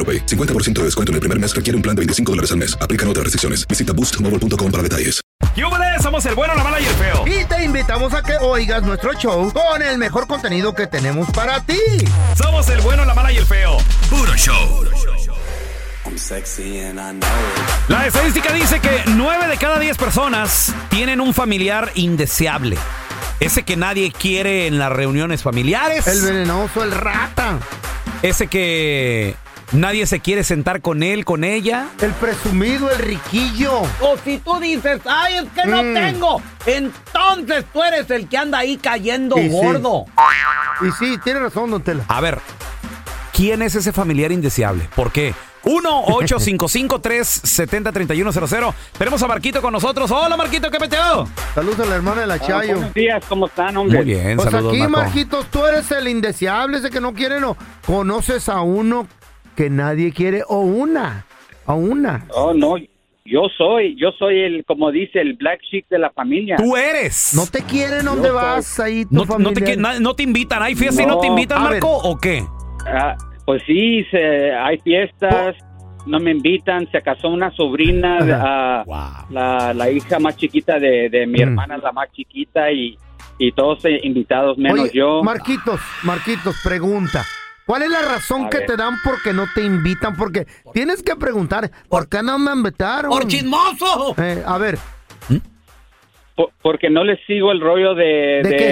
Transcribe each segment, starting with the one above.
AroPay. 50% de descuento en el primer mes requiere un plan de 25 dólares al mes. Aplican otras restricciones. Visita boostmobile.com para detalles. ¡Yúbales! Somos el bueno, la mala y el feo. Y te invitamos a que oigas nuestro show con el mejor contenido que tenemos para ti. Somos el bueno, la mala y el feo. Puro show. La estadística dice que 9 de cada 10 personas tienen un familiar indeseable. Ese que nadie quiere en las reuniones familiares. El venenoso, el rata. Ese que nadie se quiere sentar con él, con ella. El presumido, el riquillo. O si tú dices, ay, es que no Mm. tengo, entonces tú eres el que anda ahí cayendo Y sí. gordo. Y sí, tiene razón, don Tela. A ver, ¿quién es ese familiar indeseable? ¿Por qué? 1-855-370-3100. Tenemos a Marquito con nosotros. Hola, Marquito, ¿qué peteo? Saludos a la hermana de la Chayo. buenos días, ¿cómo están, hombre? Muy bien, Pues saludos, aquí, Marco. Marquitos, tú eres el indeseable, ese que no quiere, no. Conoces a uno que nadie quiere, o una, a una. Oh, no, yo soy, yo soy el, como dice, el black sheep de la familia. Tú eres. ¿No te quieren? ¿Dónde Yo vas ahí tu No, no te, no invitan. ¿Hay fiesta y no te invitan, a Marco? ¿O qué? Ah, pues sí, se- hay fiestas, no me invitan, se casó una sobrina, ah, Wow. la, la hija más chiquita de, de mi Mm. hermana, la más chiquita, y, y todos eh, invitados, menos Oye, yo. Marquitos, Marquitos, pregunta. ¿Cuál es la razón A que ver. te dan porque no te invitan? Porque tienes que preguntar, ¿por qué no me invitaron? ¡Por chismoso! Eh, a ver, Po- porque no les sigo el rollo de, ¿De de- qué?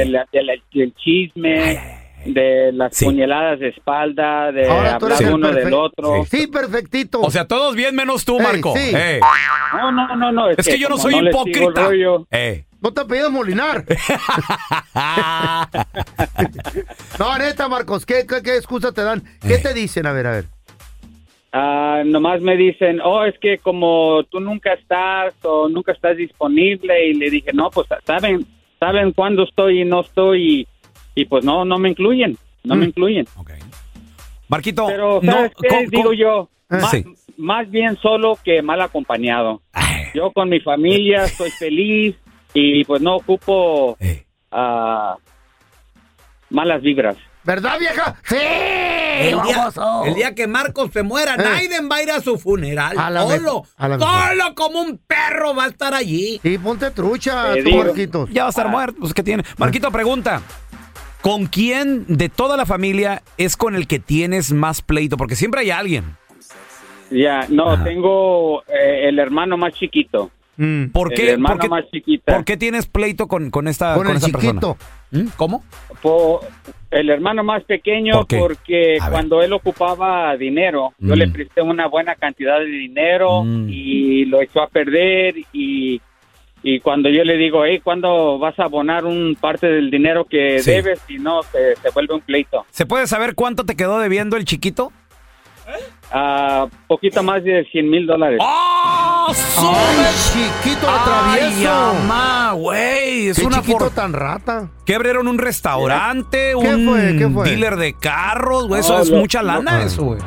de la- de la- del chisme, de las Sí. puñaladas de espalda, de hablar uno del otro. Sí, perfectito. O sea, todos bien menos tú, Ey, Marco. sí. No, no, no, no. Es que yo no soy el hipócrita. rollo, Eh. No te pido molinar. no, neta, Marcos, ¿qué, qué, qué excusa te dan? ¿Qué te dicen? A ver, a ver. Ah, nomás me dicen, oh, es que como tú nunca estás o nunca estás disponible y le dije, no, pues saben, saben cuándo estoy y no estoy y, y pues no, no me incluyen, no me Mm. incluyen. Marquito, Pero no, ¿sabes qué? ¿cómo- digo yo, Ah, más, sí. más bien solo que mal acompañado. Yo con mi familia estoy feliz y pues no ocupo eh. ah, malas vibras. ¿Verdad, vieja? ¡Sí! El día, el día que Marcos se muera, Eh. Naiden va a ir a su funeral. A solo, solo como un perro va a estar allí. Sí, ponte trucha, tú. Marquitos. Ya va a estar muerto. Pues, ¿qué tiene? Marquito, pregunta. ¿Con quién de toda la familia es con el que tienes más pleito? Porque siempre hay alguien. Ya, no, Ajá. tengo eh, el hermano más chiquito. Mm. ¿Por El qué, hermano por qué- más chiquita. por qué tienes pleito con, con esta, Con el esta chiquito. persona? ¿Mm? ¿Cómo? Po- el hermano más pequeño ¿Por porque A ver. cuando él ocupaba dinero, yo Mm. le presté una buena cantidad de dinero Mm. y lo echó a perder y, y cuando yo le digo, hey, ¿cuándo vas a abonar un parte del dinero que Sí. debes? Y no, se, se vuelve un pleito. ¿Se puede saber cuánto te quedó debiendo el chiquito? Ah, poquito más de 100 mil dólares. ¡Oh! ¡Ay, chiquito ¡Ay, travieso! mamá, güey! Es ¡Qué una chiquito tan rata! ¿Qué abrieron un restaurante? ¿Qué un fue? ¿Qué fue? dealer de carros, güey. Eso es lo- mucha lo- lana, eso, güey.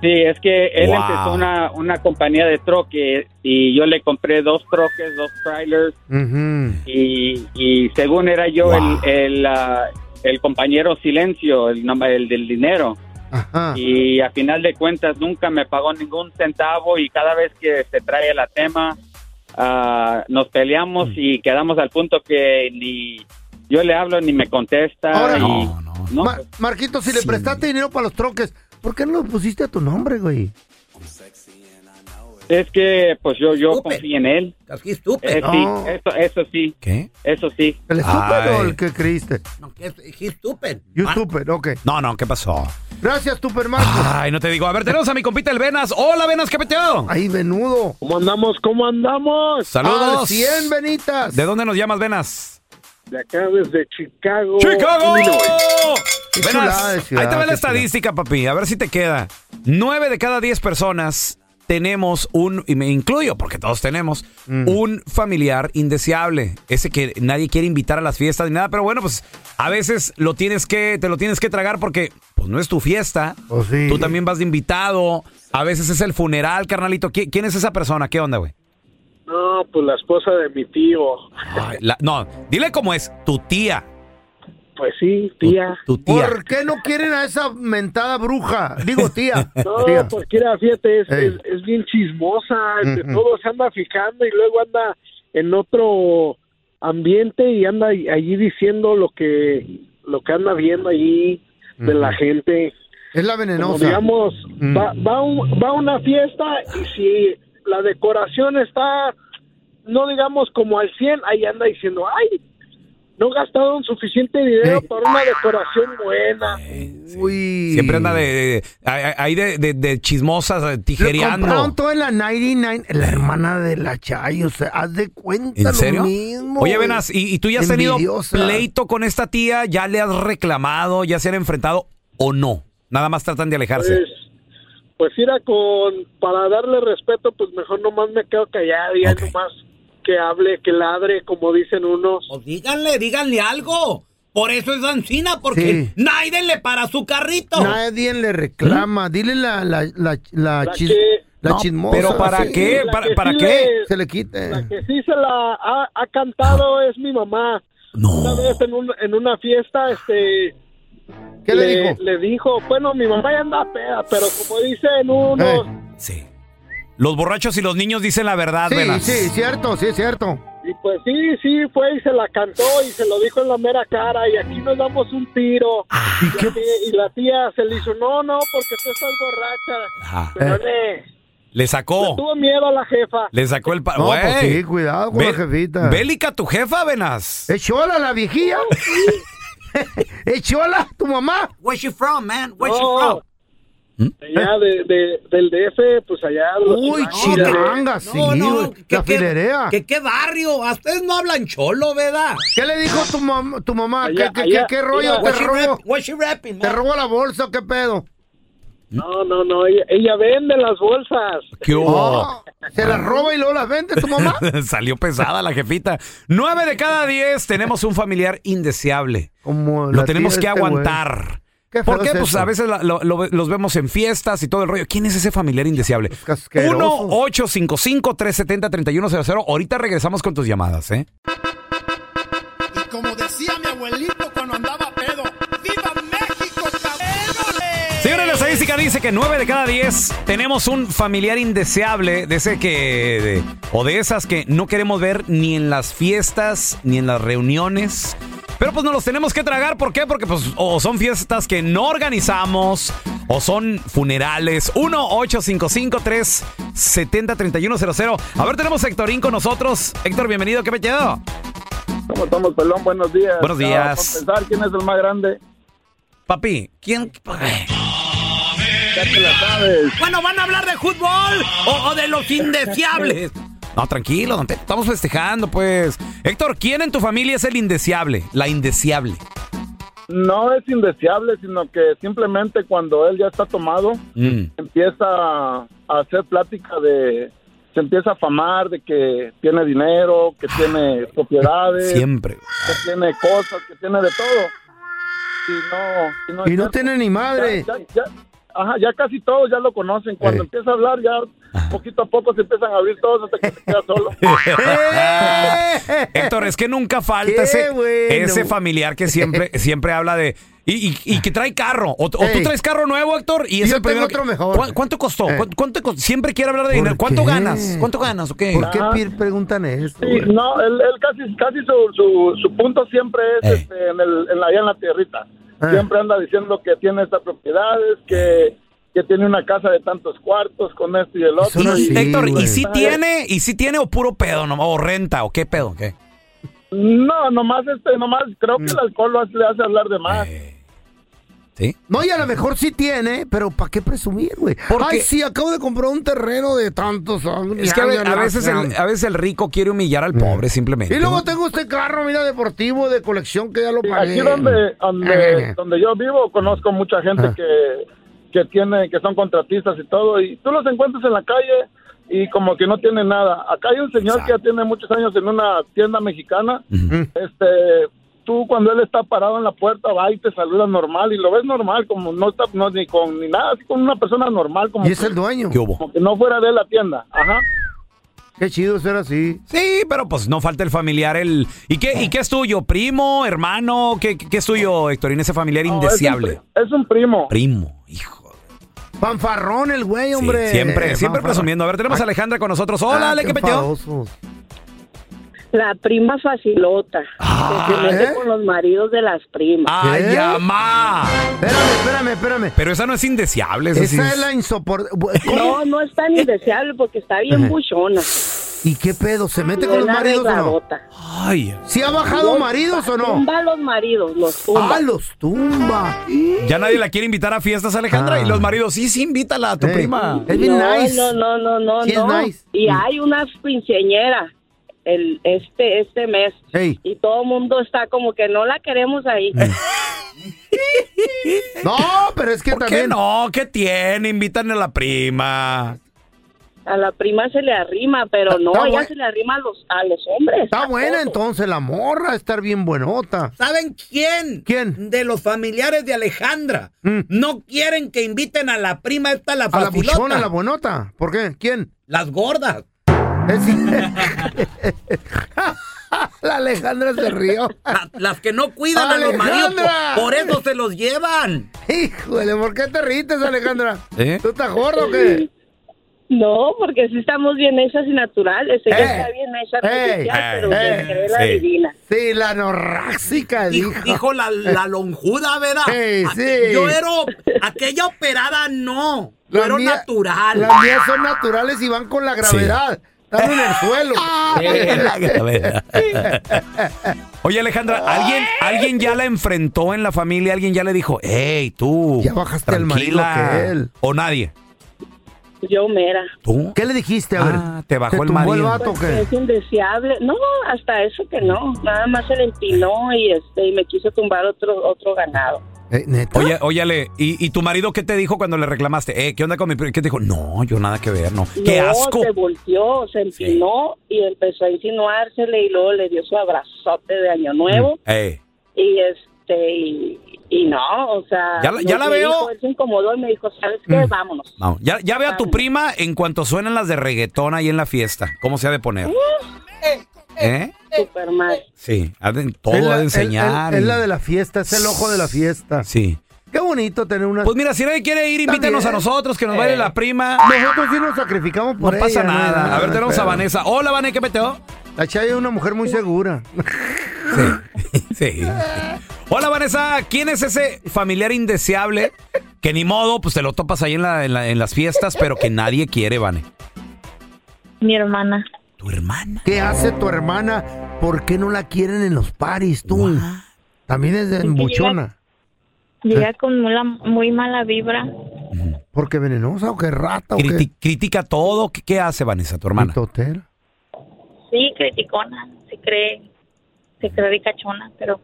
Sí, es que él Wow. empezó una, una compañía de troque y yo le compré dos troques, dos trailers y, y según era yo Wow. el, el, ah, el compañero silencio, el, el del dinero. Ajá. Y a final de cuentas nunca me pagó ningún centavo y cada vez que se trae la tema ah, nos peleamos Mm. y quedamos al punto que ni yo le hablo ni me contesta. Ahora- y, No, no, no, Ma- Marquito, si le prestaste dinero para los troques, ¿por qué no lo pusiste a tu nombre, güey? Es que pues yo, yo Estúpido. confío en él. Casi estúpido. Eh, sí, eso, eso sí, ¿Qué? eso sí. ¿El estúpido o Ay. el que creíste? No, que es he's stupid. You stupid, ok. No, no, ¿qué pasó? Gracias, Super. Ay, no te digo. A ver, tenemos a mi compita el Venas. Hola, Venas, ¿qué peteo? Ahí, venudo. ¿Cómo andamos? ¿Cómo andamos? Al Saludos. 100, Benitas. ¿De dónde nos llamas, Venas? De acá desde Chicago. ¡Chicago! Illinois. Qué Venas, chulada de ciudad, ahí te va la qué estadística, papi. A ver si te queda. Nueve de cada diez personas tenemos un, y me incluyo porque todos tenemos, Mm. un familiar indeseable. Ese que nadie quiere invitar a las fiestas ni nada. Pero bueno, pues a veces lo tienes que, te lo tienes que tragar porque pues no es tu fiesta. Pues sí. Tú también vas de invitado. A veces es el funeral, carnalito. ¿Qui- ¿Quién es esa persona? ¿Qué onda, güey? No, pues la esposa de mi tío. Ay, la- no, dile cómo es. Tu tía. Pues sí, tía. tu tía. ¿Por qué no quieren a esa mentada bruja? Digo, tía. No, Tía. porque era, fíjate, es, es, es bien chismosa, Ujú. todo se anda fijando y luego anda en otro ambiente y anda allí diciendo lo que lo que anda viendo allí de la gente. Es la Como venenosa. digamos, Mm. va, va, un- va a una fiesta y si la decoración está, no digamos como al 100, ahí anda diciendo, ay, no gastaron suficiente dinero Eh. para una decoración buena. Uy. Siempre anda de, de- ahí de, de- de chismosas, Lo tijereando. compraron todo en la 99, la hermana de la Chay, o sea, haz de cuenta ¿En lo serio? mismo. Oye. Venas, ¿y, y tú ya has tenido pleito con esta tía? ¿Ya le has reclamado? ¿Ya se han enfrentado o no? Nada más tratan de alejarse. Pues, pues ir a con, para darle respeto, pues mejor nomás me quedo callado y ya Ok. nomás que hable, que ladre, como dicen unos. Pues díganle, díganle algo. Por eso es Ancina, porque Sí. nadie le para su carrito. Nadie le reclama. Dile la, la, la, la, La chis- que- la No, chismosa. ¿Pero para sí, qué? ¿Para, que para sí qué? le- Se le quite. La que sí se la ha, ha cantado es mi mamá. No. Una vez en, un- en una fiesta, este... ¿Qué le dijo? Le dijo, bueno, mi mamá ya anda peda, pero como dicen unos... Eh. Sí. Los borrachos y los niños dicen la verdad, Sí, Venas. sí, cierto, sí, cierto. Y pues sí, sí, fue y se la cantó y se lo dijo en la mera cara y aquí nos damos un tiro. ¿Y Y, qué? la tía- y la tía se le hizo, no, no, porque tú estás borracha. Ajá. Pero Eh. le, Le le sacó. tuvo miedo a la jefa. Le sacó el... pa- No, Güey. pues sí, cuidado con la jefita. Bélica tu jefa, Venas. ¿Es chola la viejilla? ¿Es chola tu mamá? Where's she from, man? Where's she No. from? Allá de, de- del DF, pues allá. Uy, chilanga, sí, No, no, que- La filerea. que ¿Qué barrio? ¿A ustedes no hablan cholo, verdad? ¿Qué le dijo tu, mam- tu mamá? Allá, ¿Qué, qué, allá, qué, qué rollo? ¿Te robó, rapping, ¿Te robó la bolsa o qué pedo? No, no, no, ella, ella vende las bolsas. ¿Qué hubo? Oh, ¿Se las roba y luego las vende tu mamá? Salió pesada la jefita. Nueve de cada diez tenemos un familiar indeseable. Como Lo tenemos que este aguantar. Qué ¿Por qué? es Pues eso. a veces la- lo- lo- los vemos en fiestas y todo el rollo. ¿Quién es ese familiar indeseable? casqueroso. 1-855-370-3100. Ahorita regresamos con tus llamadas, ¿eh? Y como decía mi abuelito cuando andaba pedo, ¡Viva México, cabrones! Señores, la estadística dice que 9 de cada 10 tenemos un familiar indeseable de ese que. de- o de esas que no queremos ver ni en las fiestas ni en las reuniones. Pero pues nos los tenemos que tragar. ¿Por qué? Porque pues o son fiestas que no organizamos o son funerales. 1-855-370-3100. A ver, tenemos a Héctorín con nosotros. Héctor, bienvenido. ¿Qué me quedo? ¿Cómo estamos, pelón? Buenos días. Buenos días. para empezar, ¿quién es el más grande? Papi, ¿quién? Ya te la sabes. Bueno, ¿van a hablar de fútbol o, o de los indeseables? No, tranquilo, don estamos festejando, pues. Héctor, ¿quién en tu familia es el indeseable? La indeseable. No es indeseable, sino que simplemente cuando él ya está tomado, Mm. empieza a hacer plática de... Se empieza a famar de que tiene dinero, que tiene propiedades, Siempre. que tiene cosas, que tiene de todo. Y no, y no, Y tiene ni madre. Ya, ya, ya, ajá, ya casi todos ya lo conocen. Cuando Eh. empieza a hablar, ya poquito a poco se empiezan a abrir todos hasta que se queda solo. Héctor, es que nunca falta ese, bueno. ese familiar que siempre, siempre habla de. Y, y- y que trae carro. O, o tú traes carro nuevo, Héctor, y es Yo el tengo primero. otro que- mejor. ¿Cuán- ¿Cuánto costó? Eh. ¿Cuán- ¿Cuánto costó? Siempre quiere hablar de ¿Por dinero. ¿Cuánto qué? ganas? ¿Cuánto ganas? ¿O qué? ¿Por qué Ajá. Pir preguntan eso? Sí, no, él, él casi, casi su, su, su punto siempre es Eh. este, en, el, en la, allá en la tierrita. Ah. Siempre anda diciendo que tiene estas propiedades, que, que tiene una casa de tantos cuartos con esto y el otro. Y, Sí, Héctor. ¿y si tiene, y si tiene o puro pedo, no, o renta, o qué pedo? ¿Qué? No, nomás, este, nomás creo que el alcohol lo hace- le hace hablar de más. Eh, ¿Sí? No, y a lo mejor sí tiene, pero ¿para qué presumir, güey? Porque- Ay, sí, acabo de comprar un terreno de tantos años. Es que a, ve- a veces el, a veces el rico quiere humillar al pobre, simplemente. Y luego tengo este carro, mira, deportivo de colección que ya lo pagué. aquí donde, donde, Eh. donde yo vivo conozco mucha gente Ah. que, que tiene, que son contratistas y todo, y tú los encuentras en la calle y como que no tienen nada. Acá hay un señor que ya tiene muchos años en una tienda mexicana, este, tú cuando él está parado en la puerta va y te saluda normal y lo ves normal, como no está no, ni con ni nada, así como una persona normal, como, Y es el dueño. ¿Qué hubo? como que no fuera de la tienda. Ajá. Qué chido ser así. Sí, pero pues no falta el familiar, el... ¿Y qué, y qué es tuyo? ¿Primo? ¿Hermano? ¿Qué, qué es tuyo, Héctor? En ese familiar No, indeseable. Es un, pri- es un primo. Primo, hijo. Fanfarrón el güey, Sí, hombre. siempre, siempre Fanfarrón. presumiendo. A ver, tenemos a Alejandra con nosotros. Hola, Ah, Ale, qué ¿qué metió? enfadosos. La prima facilota. Ah, que se mete ¿eh? con los maridos de las primas. ¡Ay, ¿Qué? mamá! Espérame, espérame, espérame. Pero esa no es indeseable. Esa, sí Esa es- es la insoportable. No, no es tan indeseable porque está bien buchona. ¿Y qué pedo? ¿Se mete con los maridos o no? Ay, ¿Sí ha bajado maridos o no? Tumba a los maridos, los tumba. Ah, los tumba. ya nadie la quiere invitar a fiestas, Alejandra. Ah. Y los maridos, sí, sí, invítala a tu Eh, prima. Es bien no, nice. no, no, no, no, Sí es no. nice. Y hay una quinceañera el este este mes Ey. y todo el mundo está como que no la queremos ahí. No, pero es que ¿Por qué también. no? ¿Qué tiene? Invitan a la prima. A la prima se le arrima, pero no, Está ella buen- se le arrima a los a los hombres. Está buena todos. entonces la morra, estar bien buenota. ¿Saben quién? ¿Quién? De los familiares de Alejandra. Mm. No quieren que inviten a la prima esta, la A la facilota. buchona, a la buenota. ¿Por qué? ¿Quién? Las gordas. Es- la Alejandra se rió. La- las que no cuidan a los maridos. Por, por eso se los llevan. Híjole, ¿por qué te ríes, Alejandra? ¿Eh? ¿Tú estás gordo o qué? No, porque sí estamos bien hechas y naturales. Ella Eh, está bien hecha eh, artificial, pero eh, la sí. divina. Sí, la norráxica, Dijo, la, la lonjuda, ¿verdad? Sí. Yo era. Aquella operada no. Yo La era mía- natural. Las mías son naturales y van con la gravedad. Están en el suelo. La. Oye, Alejandra, ¿alguien, ¿alguien ya la enfrentó en la familia? ¿Alguien ya le dijo, hey, tú? Ya bajaste al marido tranquila"? que él. ¿O nadie? Yo mera. ¿Tú? ¿Qué le dijiste? A ver. Ah, te bajó el tumbó marido. vato o Pues qué? es indeseable. No, hasta eso que no. Nada más se le empinó y este y me quiso tumbar otro otro ganado. Eh, ¿Neta? Oye, óyale, ¿y, y tu marido qué te dijo cuando le reclamaste? Eh, ¿qué onda con mi primo? ¿Qué te dijo? No, yo nada que ver, no. ¡Qué no, asco! se volteó, se empinó y empezó a insinuársele y luego le dio su abrazote de año nuevo Eh, y este y, y no, o sea, Ya la- ya veo. dijo, él se incomodó y me dijo, ¿sabes qué? Vámonos. no, ya, ya ve a tu prima en cuanto suenan las de reggaetón ahí en la fiesta. ¿Cómo se ha de poner? ¿Eh? Super mal. Sí, ha de- todo es la, ha de enseñar. es- la de la fiesta, es el ojo de la fiesta. Sí. Qué bonito tener una. Pues mira, si nadie quiere ir, invítenos bien. a nosotros, que nos baile la prima. Nosotros sí nos sacrificamos No por pasa ella, nada. A ver, tenemos a pero- Vanessa. Hola, Vanessa, ¿qué peteo? La Chay es una mujer muy segura. Sí. Hola, Vanessa. ¿Quién es ese familiar indeseable que ni modo, pues te lo topas ahí en, la- en la- en las fiestas, pero que nadie quiere, Vane? Mi hermana. Tu hermana. ¿Qué hace tu hermana? ¿Por qué no la quieren en los paris tú? También es de embuchona. Llega con muy, muy mala vibra. ¿Porque venenosa o qué rata o Criti- qué? critica todo. ¿Qué, qué hace, Vanessa, tu hermana? Mitotera. Sí, criticona. Se cree, se cree ricachona, pero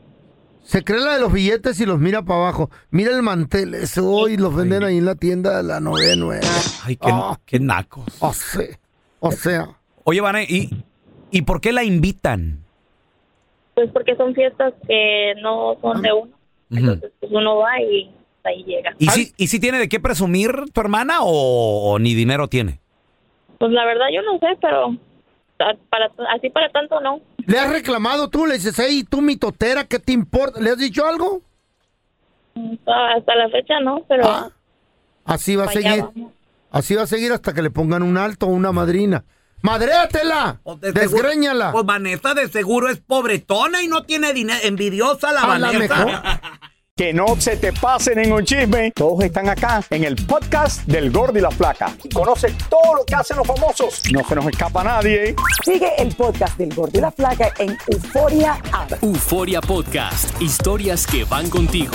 Se cree la de los billetes y los mira para abajo. Mira el mantel ese hoy los venden ahí en la tienda de la 99. Ay, qué, Ah. qué nacos. O sea, o sea. Oye, Vane, ¿y, ¿y por qué la invitan? pues porque son fiestas que no son de uno. Entonces pues uno va y ahí llega. ¿Y si, ¿Y si tiene de qué presumir tu hermana o, o ni dinero tiene? Pues la verdad yo no sé, pero a- para, así para tanto no. ¿Le has reclamado tú? Le dices, hey, tú mitotera, ¿qué te importa? ¿Le has dicho algo? Ah, Hasta la fecha no, pero Ah, Así va a Allá seguir. vamos. Así va a seguir hasta que le pongan un alto o una madrina. ¡Madréatela! de ¡Desgréñala! Pues Vanessa de seguro es pobretona y no tiene dinero. Envidiosa la Vanessa. mejor. Que no se te pase ningún chisme. Todos están acá en el podcast del Gordi y la Flaca. Y conoce todo lo que hacen los famosos. No se nos escapa nadie. Sigue el podcast del Gordo y la Flaca en Euforia App. Euforia Podcast, historias que van contigo.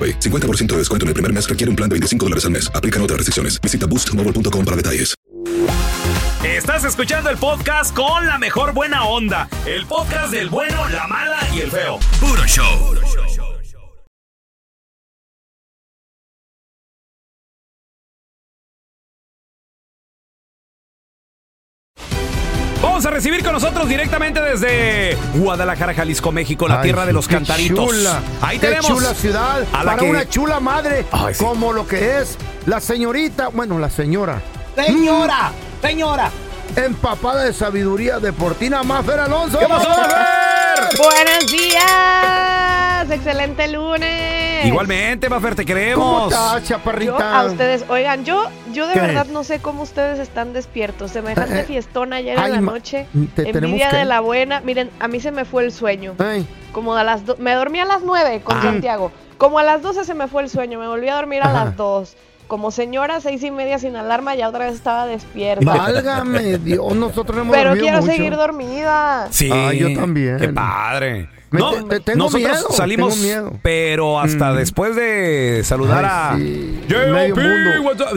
AroPay. 50% de descuento en el primer mes requiere un plan de 25 dólares al mes. Aplican otras restricciones. Visita boostmobile.com para detalles. Estás escuchando el podcast con la mejor buena onda. El podcast del bueno, la mala y el feo. Puro show. Vamos a recibir con nosotros directamente desde Guadalajara, Jalisco, México, la Ay, tierra de los qué cantaritos. Chula, Ahí qué tenemos chula ciudad a la para que- una chula madre Ay, sí. como lo que es la señorita, bueno, la señora. Señora, señora. Empapada de sabiduría deportina, Mafer Alonso. ¿Qué pasó, Mafer? Buenos días, excelente lunes. Igualmente, Mafer, te ¿Cómo queremos. estás, Yo chaparrita? a ustedes, oigan, yo, yo de ¿Qué? verdad no sé cómo ustedes están despiertos. Semejante Eh, eh, fiestón ayer ay, en la noche. te tenemos Envidia que- de la buena. Miren, a mí se me fue el sueño. Como a las do- me dormí a las 9 con Ah. Santiago. Como a las 12 se me fue el sueño. Me volví a dormir a Ajá. las 2. Como señora, seis y media sin alarma, ya otra vez estaba despierta. válgame Dios, nosotros no hemos Pero dormido quiero mucho. seguir dormida. Sí. Ah, yo también. Qué padre. Me- No, te- te- tengo nosotros miedo, salimos, tengo miedo. pero hasta Mm. después de saludar Ay, a sí,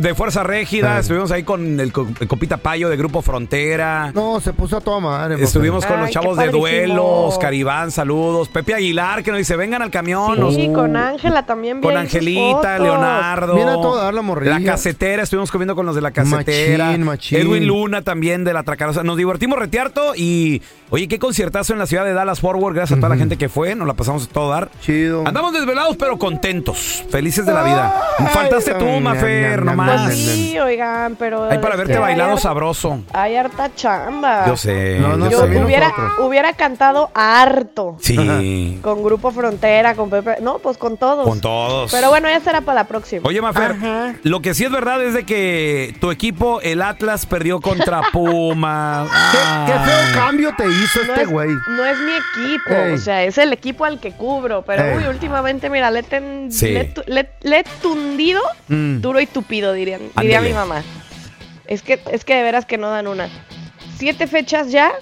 de Fuerza Régida, Ay. estuvimos ahí con el, co- el compita Payo de Grupo Frontera. No, se puso a toda madre. Mafer. Estuvimos con Ay, los chavos de duelos, Caribán, saludos. Pepe Aguilar, que nos dice, vengan al camión. Sí, Nos- con Ángela también con Angelita, fotos. Leonardo. Viene a toda dar la morrilla. La casetera, estuvimos comiendo con los de la casetera. Machín, machín. Edwin Luna también de la Tracarosa. Nos divertimos retearto y, oye, qué conciertazo en la ciudad de Dallas Forward. Gracias a toda la gente que fue. Nos la pasamos a todo dar. Chido. Andamos desvelados, pero contentos. Felices de la vida. Ay, Faltaste tú, Mafer, nomás. Pues sí, oigan, pero. Ahí para verte que bailado hay sabroso. Hay harta chamba. Yo sé. No, no, yo Yo sé. hubiera, hubiera cantado harto. Sí, Con Grupo Frontera, con Pepe. No, pues con todos. con todos. Pero bueno, ya será para la próxima. Oye, Mafer, Ajá. lo que sí es verdad es de que tu equipo, el Atlas, perdió contra Puma. ¿Qué, qué feo cambio te hizo No este es, güey. no es mi equipo, Ey. o sea, es el equipo al que cubro. Pero Ey. uy, últimamente, mira, le, ten- Sí. le, le- le he tundido Mm. duro y tupido, dirían, diría Ándele. mi mamá. Es que, es que de veras que no dan una. Siete fechas ya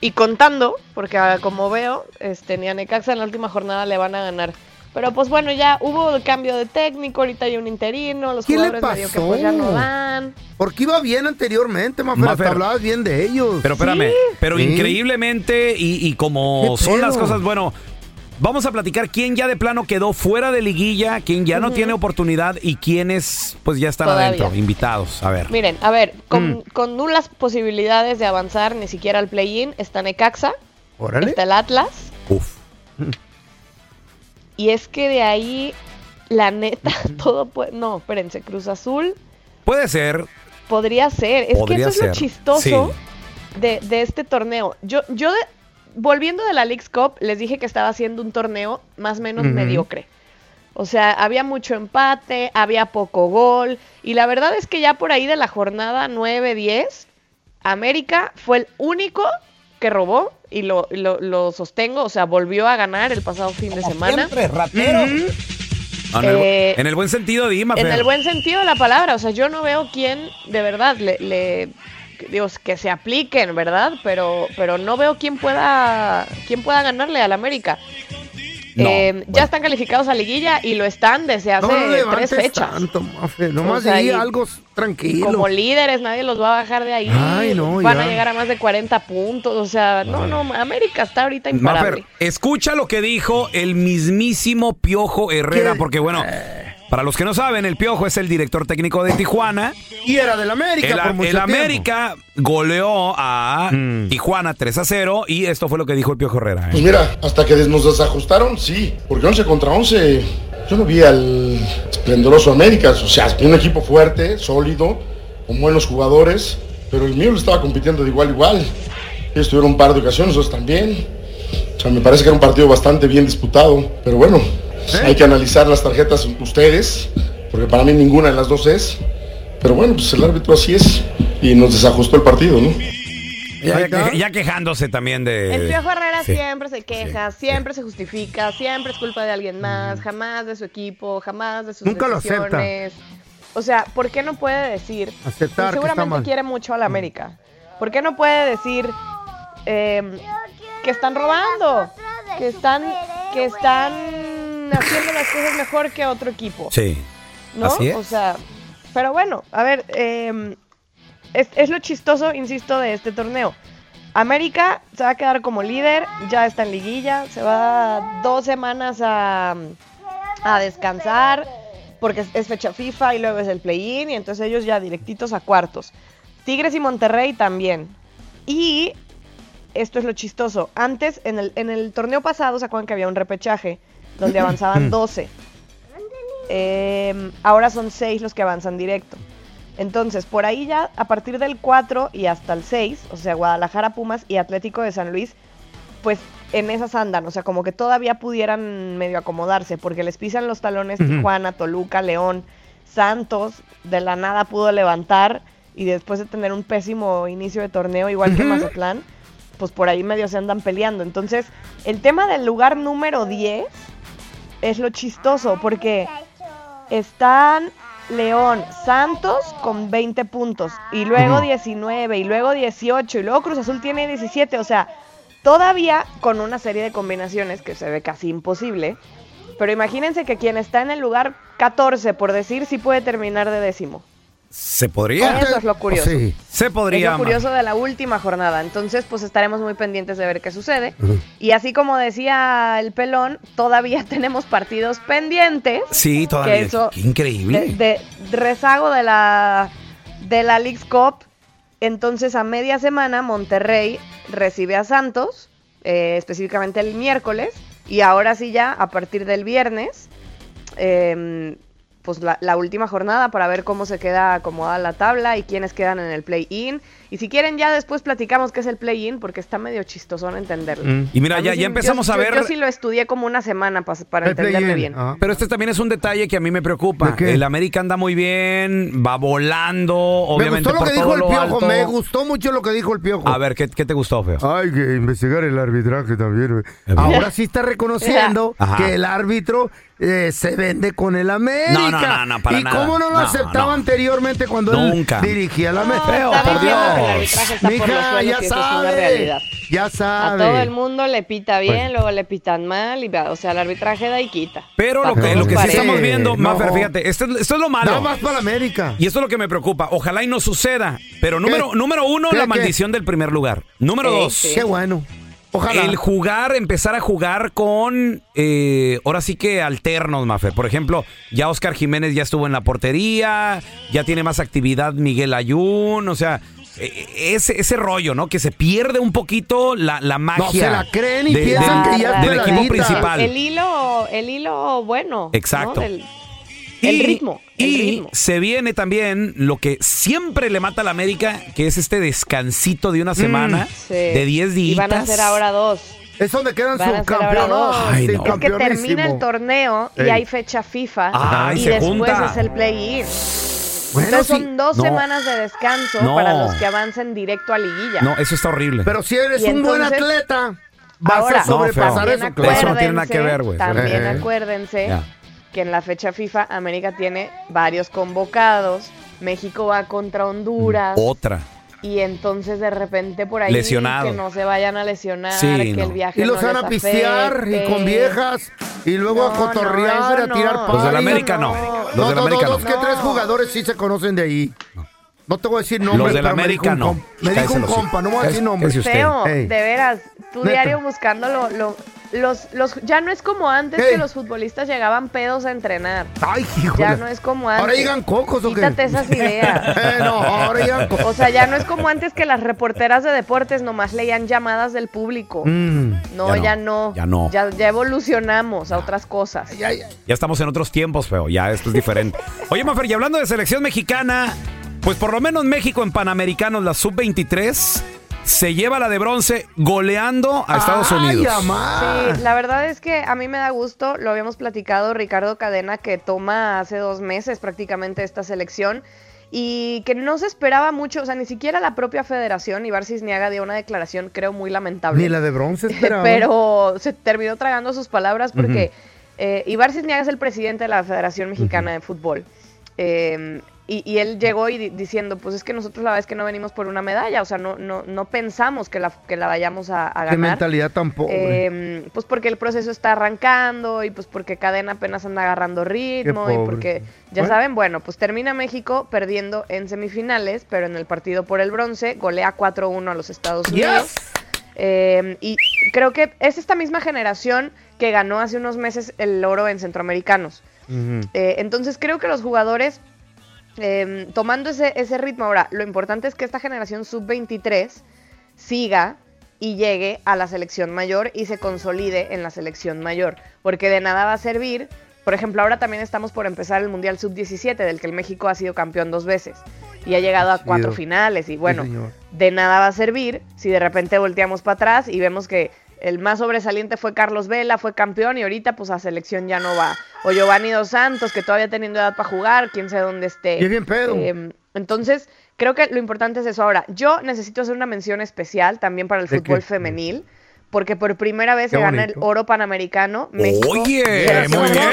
y contando, porque ah, como veo, este, ni a Necaxa en la última jornada le van a ganar. Pero pues bueno, ya hubo el cambio de técnico, ahorita hay un interino, los ¿Qué le jugadores medio que pues ya no pasó? dan. Porque iba bien anteriormente, Mafer. Mafer. Hasta hablabas bien de ellos. Pero espérame, pero Sí. increíblemente y, y como ¿Qué son las cosas, bueno, vamos a platicar quién ya de plano quedó fuera de liguilla, quién ya no tiene oportunidad y quiénes pues ya están Todavía. adentro, invitados. A ver. Miren, a ver, con, Mm. con nulas posibilidades de avanzar ni siquiera al play-in, está Necaxa, Órale. está el Atlas. Uf. Y es que de ahí, la neta, todo puede... No, espérense, Cruz Azul Puede ser. podría ser. Es Podría que eso es lo chistoso sí. de, de este torneo. Yo, yo de- volviendo de la League's Cup, les dije que estaba haciendo un torneo más o menos mediocre. O sea, había mucho empate, había poco gol. Y la verdad es que ya por ahí de la jornada 9-10, América fue el único que robó y lo, lo- lo sostengo. O sea, volvió a ganar el pasado fin de semana. Siempre, ratero. Ah, en, el, bu- Eh, en el buen sentido, Dima. En el buen sentido de la palabra, o sea, yo no veo quién de verdad le, le- Dios, que se apliquen, ¿verdad? Pero, pero no veo quién pueda, quién pueda ganarle al América. No, Eh, Ya están calificados a liguilla y lo están desde hace No, no tres fechas. tanto, Mafe. Nomás O sea, algo tranquilo. como líderes nadie los va a bajar de ahí. Ay, no, Van ya. a llegar a más de 40 puntos. O sea, no, no, América está ahorita imparable. Mafer, escucha lo que dijo el mismísimo Piojo Herrera, ¿Qué? porque bueno, para los que no saben, el Piojo es el director técnico de Tijuana. Y era del América El, por mucho el tiempo. América goleó a Tijuana 3 a 0 y esto fue lo que dijo el Piojo Herrera. ¿eh? Pues mira, hasta que nos desajustaron, sí, porque 11 contra 11, yo no vi al esplendoroso América, o sea, un equipo fuerte, sólido, con buenos jugadores, pero el mío estaba compitiendo de igual a igual. Ellos tuvieron un par de ocasiones, nosotros también. O sea, me parece que era un partido bastante bien disputado, pero bueno, hay que analizar las tarjetas ustedes, porque para mí ninguna de las dos es. Pero bueno, pues el árbitro así es y nos desajustó el partido, ¿no? Ya, ya- ya quejándose también de... El Piojo Herrera Sí. siempre se queja, siempre se justifica, siempre es culpa de alguien más, jamás de su equipo, jamás de sus Nunca lo acepta. O sea, ¿por qué no puede decir? Aceptar y que está seguramente mal. quiere mucho a la América. ¿Por qué no puede decir eh, que están robando? Que están, que están haciendo las cosas mejor que otro equipo. Sí. ¿no? Así es. O sea, pero bueno, a ver, eh, es, es lo chistoso, insisto, de este torneo. América se va a quedar como líder, ya está en liguilla, se va dos semanas a, a descansar porque es, es fecha FIFA y luego es el play-in y entonces ellos ya directitos a cuartos. Tigres y Monterrey también. Y esto es lo chistoso. Antes, en el, en el torneo pasado, ¿se acuerdan que había un repechaje donde avanzaban 12? Eh, ahora son 6 los que avanzan directo. Entonces, por ahí ya, a partir del 4 y hasta el 6, o sea, Guadalajara, Pumas y Atlético de San Luis, pues en esas andan, o sea, como que todavía pudieran medio acomodarse, porque les pisan los talones. Tijuana, Toluca, León, Santos, de la nada pudo levantar y después de tener un pésimo inicio de torneo, igual que. Mazatlán, pues por ahí medio se andan peleando. Entonces, el tema del lugar número 10 es lo chistoso, porque están León, Santos con 20 puntos, y luego Ujú. 19, y luego 18, y luego Cruz Azul tiene 17, o sea, todavía con una serie de combinaciones que se ve casi imposible, pero imagínense que quien está en el lugar 14, por decir, sí puede terminar de décimo. ¿Se podría? Eso es lo curioso. Sí. Se podría. Es lo curioso de la última jornada. Entonces, pues estaremos muy pendientes de ver qué sucede. Y así como decía el pelón, todavía tenemos partidos pendientes. Sí, todavía. Que eso, Qué increíble. de, de rezago de la de la League's Cup. Entonces, a media semana, Monterrey recibe a Santos, eh, específicamente el miércoles. Y ahora sí ya, a partir del viernes, em, pues la, la última jornada para ver cómo se queda acomodada la tabla y quiénes quedan en el play-in. Y si quieren ya después platicamos qué es el play-in porque está medio chistosón entenderlo. Mm. Y mira, A ya, sí- ya empezamos yo- a ver. Yo, sí lo estudié como una semana pa- para entenderme bien. Pero este también es un detalle que a mí me preocupa. El América anda muy bien, va volando, obviamente me gustó lo por que dijo el piojo, alto. me gustó mucho lo que dijo el piojo. A ver, ¿qué, qué te gustó, feo? Hay que investigar el arbitraje también. Ahora sí está reconociendo que el árbitro eh, se vende con el América. No, no, no, no, para ¿Y nada. cómo no lo No, aceptaba no. anteriormente cuando Nunca. él dirigía la América? Feo, por Dios. Mija, ya sabe. Ya A sabe. todo el mundo le pita bien, Pues- luego le pitan mal, y, o sea, el arbitraje da y quita. Pero lo que, lo que sí estamos viendo, no. Mafer, fíjate, esto, es- esto es lo malo. Nada más para América. Y esto es lo que me preocupa. Ojalá y no suceda. Pero número, número uno, ¿Qué, la qué? maldición del primer lugar. Número Sí, dos. sí. Qué bueno. Ojalá. el jugar, empezar a jugar con, eh, ahora sí que alternos, Mafer. Por ejemplo, ya Oscar Jiménez ya estuvo en la portería, ya tiene más actividad Miguel Ayun, o sea, eh, ese, ese rollo, ¿no? Que se pierde un poquito la, la magia. se la creen y de- piensan de- que ya del equipo principal. El hilo, el hilo bueno. Exacto. ¿no? Del- el ritmo. el Y ritmo. se viene también lo que siempre le mata a la América, que es este descansito de una semana, Sí. de 10 días. Y van a ser ahora dos. Es donde quedan. Ay, no. Es que termina el torneo y Ey. hay fecha FIFA y se después junta. es el play-in. Bueno, Entonces son dos No. semanas de descanso No. para los que avancen directo a liguilla. No, eso está horrible. Pero si eres Y un buen atleta, vas Ahora, a sobrepasar eso. claro. Eso no tiene nada que acuérdense- ver, güey. También Eh. acuérdense. Que en la fecha FIFA América tiene varios convocados. México va contra Honduras. Otra. Y entonces de repente por ahí Lesionado. que no se vayan a lesionar, Sí, que no. el viaje Y los no van les a pistear y afecte. con viejas y luego a No, cotorrear, no, eso a tirar no. Los del party. América no. Los No, del no, América no, dos que tres jugadores sí se conocen de ahí. No te voy a decir nombres, Los del pero me América dijo un no. Me dijo un los compa, no voy a decir nombres. Cállese usted. Feo, Ey. de veras. Tú Neta. diario buscando lo, lo- los, los, ya no es como antes que los futbolistas llegaban pedos a entrenar. Ay, híjole. Ya no es como antes. ¿Ahora llegan cocos o qué? Quítate esas ideas. Eh, no, ahora llegan cocos. O sea, ya no es como antes que las reporteras de deportes nomás leían llamadas del público. Mm, No, ya no. Ya no. Ya, ya evolucionamos a otras cosas. Ya estamos en otros tiempos, feo. Ya esto es diferente. Oye, Mafer, y hablando de selección mexicana, pues por lo menos México en Panamericanos, la sub-23, se lleva la de bronce goleando a Estados Unidos. Sí, la verdad es que a mí me da gusto, lo habíamos platicado Ricardo Cadena, que toma hace dos meses prácticamente esta selección y que no se esperaba mucho, o sea, ni siquiera la propia federación, Ibar Cisniaga dio una declaración, creo, muy lamentable. Ni la de bronce esperaba. Pero se terminó tragando sus palabras porque eh, Ibar Cisniaga es el presidente de la Federación Mexicana de Fútbol. Eh, y, y él llegó y di- diciendo, pues es que nosotros la verdad es que no venimos por una medalla, o sea, no, no, no pensamos que la, que la vayamos a, a Qué ganar. mentalidad tan pobre. Eh, pues porque el proceso está arrancando y pues porque Cadena apenas anda agarrando ritmo y porque, ya Bueno. saben, bueno, pues termina México perdiendo en semifinales, pero en el partido por el bronce golea 4-1 a los Estados Unidos. Eh, y creo que es esta misma generación que ganó hace unos meses el oro en Centroamericanos. Eh, entonces creo que los jugadores, eh, tomando ese, ese ritmo, ahora, lo importante es que esta generación sub-23 siga y llegue a la selección mayor y se consolide en la selección mayor, porque de nada va a servir. Por ejemplo, ahora también estamos por empezar el Mundial Sub-17, del que el México ha sido campeón dos veces y ha llegado a cuatro finales. Y bueno, Sí, de nada va a servir si de repente volteamos para atrás y vemos que el más sobresaliente fue Carlos Vela, fue campeón y ahorita pues a selección ya no va. O Giovanni Dos Santos, que todavía teniendo edad para jugar, quién sabe dónde esté. Bien pedo. Eh, entonces, creo que lo importante es eso. Ahora, yo necesito hacer una mención especial también para el ¿De fútbol qué? femenil. Porque por primera vez Qué se gana el oro panamericano. México, Oye, selección muy bien.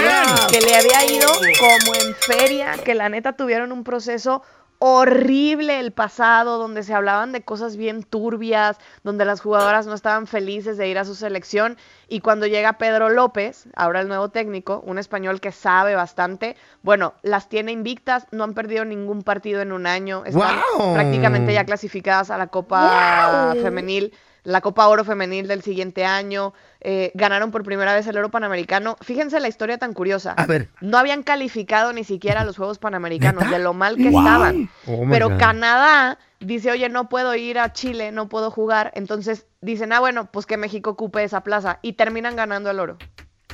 Que le había ido como en feria, que la neta tuvieron un proceso horrible el pasado, donde se hablaban de cosas bien turbias, donde las jugadoras no estaban felices de ir a su selección. Y cuando llega Pedro López, ahora el nuevo técnico, un español que sabe bastante, bueno, las tiene invictas, no han perdido ningún partido en un año, están prácticamente ya clasificadas a la Copa. Femenil, la Copa Oro Femenil del siguiente año, eh, ganaron por primera vez el oro panamericano. Fíjense la historia tan curiosa. A ver. No habían calificado ni siquiera a los Juegos Panamericanos, de lo mal que estaban. Oh Pero God. Canadá dice, oye, no puedo ir a Chile, no puedo jugar. Entonces dicen, ah, bueno, pues que México ocupe esa plaza. Y terminan ganando el oro.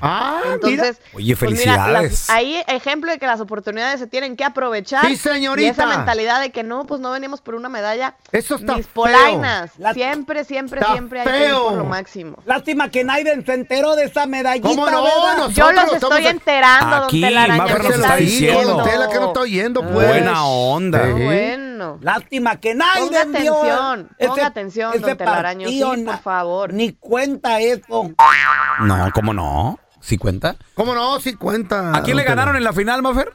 Ah, Entonces, Oye, pues mira, las- felicidades. ahí ejemplo de que las oportunidades se tienen que aprovechar. Sí, señorita. Y esa mentalidad de que no, pues no venimos por una medalla. Eso está Mis feo. polainas. La- Siempre, siempre, Está siempre hay que ir por feo. lo máximo. Lástima que Naiden se enteró de esa medallita, ¿Cómo no? Yo los estoy enterando, Aquí, don Telaraño. Mafer ¿qué nos está diciendo. Don Tela que no está oyendo, pues. Buena onda. Sí. Bueno. Lástima que Naiden Ponga atención, ese- ponga atención, don ese Telaraño, sí, por favor. Ni cuenta eso. No, ¿cómo no? ¿Sí cuenta? ¿Cómo no? Sí cuenta. ¿A quién le ganaron en la final, Mafer?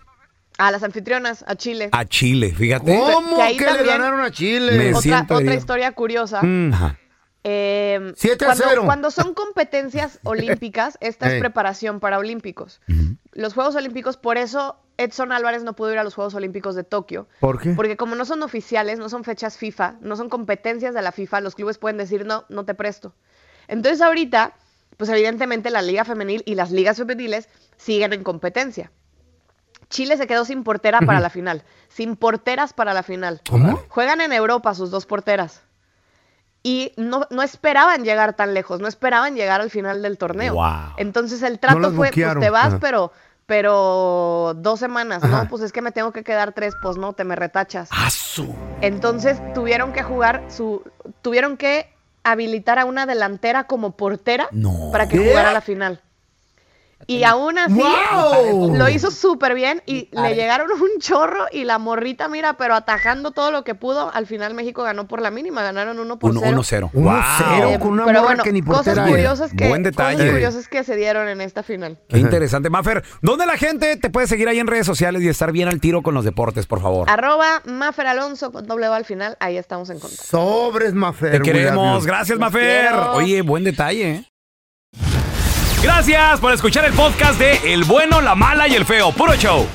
A las anfitrionas, a Chile. A Chile, fíjate. ¿Cómo Que ahí que le también- ganaron a Chile? Me Otra, siento otra herido. historia curiosa. Mm. Ajá. Eh, 7 a cuando, 0. cuando son competencias olímpicas, esta Ey. es preparación para olímpicos. Los Juegos Olímpicos, por eso Edson Álvarez no pudo ir a los Juegos Olímpicos de Tokio. ¿Por qué? Porque como no son oficiales, no son fechas FIFA, no son competencias de la FIFA, los clubes pueden decir, no, no te presto. Entonces ahorita, pues evidentemente la liga femenil y las ligas femeniles siguen en competencia. Chile se quedó sin portera para la final, sin porteras para la final. ¿Cómo? Juegan en Europa sus dos porteras. Y no, no esperaban llegar tan lejos, no esperaban llegar al final del torneo. Wow. Entonces el trato fue, pues te vas, Ajá. pero, pero dos semanas, Ajá. ¿no? Pues es que me tengo que quedar tres, pues no, te me retachas. ¡Asu! Entonces tuvieron que jugar su, tuvieron que habilitar a una delantera como portera No. para que ¿Qué? jugara la final. Y aún así ¡Wow! lo hizo súper bien y le llegaron un chorro y la morrita, mira, pero atajando todo lo que pudo, al final México ganó por la mínima, ganaron 1 por 0. 1-0. 1-0 Eh, con una pero bueno, que ni cosas curiosas que Buen detalle. cosas curiosas que se dieron en esta final. Qué interesante. Mafer, ¿dónde la gente te puede seguir ahí en redes sociales y estar bien al tiro con los deportes, por favor? Arroba Mafer Alonso con doble al final, ahí estamos en contacto. Sobres, Mafer. Te queremos. Gracias, Mafer. Oye, buen detalle. ¿eh? Gracias por escuchar el podcast de El bueno, la mala y el feo. Puro show.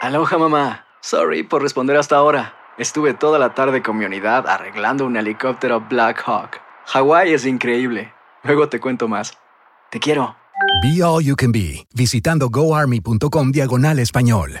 Aloha mamá. Sorry por responder hasta ahora. Estuve toda la tarde con mi unidad arreglando un helicóptero Black Hawk. Hawái es increíble. Luego te cuento más. Te quiero. Be All You Can Be, visitando goarmy.com diagonal español.